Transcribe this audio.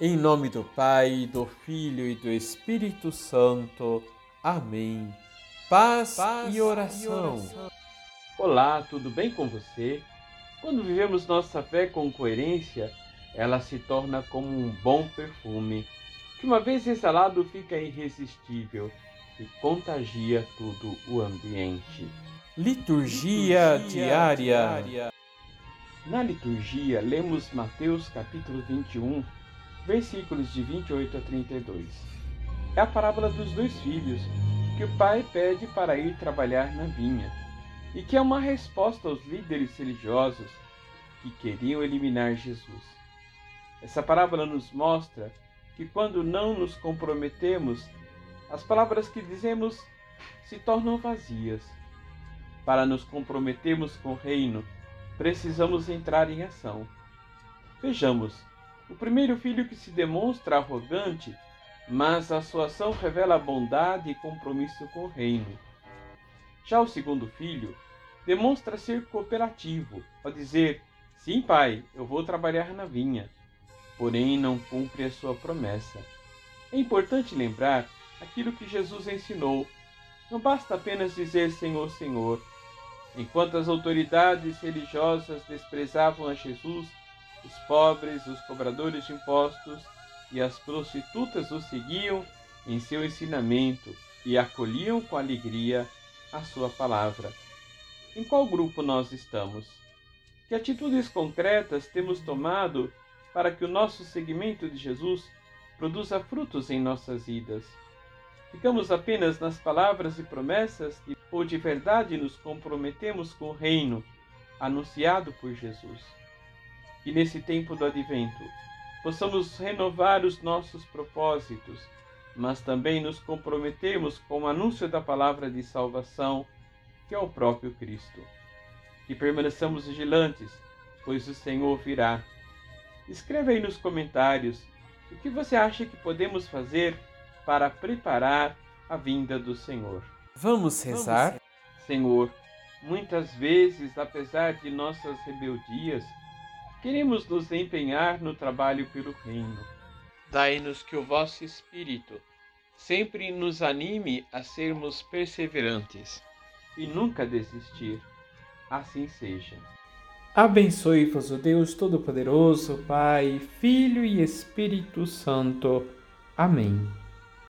Em nome do Pai, do Filho e do Espírito Santo. Amém. Paz, Paz e, oração. e oração. Olá, tudo bem com você? Quando vivemos nossa fé com coerência, ela se torna como um bom perfume, que uma vez exalado fica irresistível e contagia todo o ambiente. Liturgia, liturgia diária. diária. Na liturgia, lemos Mateus capítulo 21, versículos de 28 a 32. É a parábola dos dois filhos, que o pai pede para ir trabalhar na vinha, e que é uma resposta aos líderes religiosos que queriam eliminar Jesus. Essa parábola nos mostra que quando não nos comprometemos, as palavras que dizemos se tornam vazias. Para nos comprometermos com o reino, precisamos entrar em ação. Vejamos, o primeiro filho que se demonstra arrogante, mas a sua ação revela bondade e compromisso com o reino. Já o segundo filho demonstra ser cooperativo, ao dizer: Sim, pai, eu vou trabalhar na vinha, porém não cumpre a sua promessa. É importante lembrar aquilo que Jesus ensinou. Não basta apenas dizer Senhor, Senhor. Enquanto as autoridades religiosas desprezavam a Jesus, os pobres, os cobradores de impostos e as prostitutas o seguiam em seu ensinamento e acolhiam com alegria a sua palavra. Em qual grupo nós estamos? Que atitudes concretas temos tomado para que o nosso seguimento de Jesus produza frutos em nossas vidas? Ficamos apenas nas palavras e promessas ou de verdade nos comprometemos com o reino anunciado por Jesus? Que nesse tempo do advento possamos renovar os nossos propósitos, mas também nos comprometermos com o anúncio da palavra de salvação, que é o próprio Cristo. Que permaneçamos vigilantes, pois o Senhor virá. Escreva aí nos comentários o que você acha que podemos fazer para preparar a vinda do Senhor. Vamos rezar? Senhor, muitas vezes, apesar de nossas rebeldias, queremos nos empenhar no trabalho pelo reino. Dai-nos que o vosso Espírito sempre nos anime a sermos perseverantes e nunca desistir. Assim seja. Abençoe-vos o Deus Todo-Poderoso, Pai, Filho e Espírito Santo. Amém.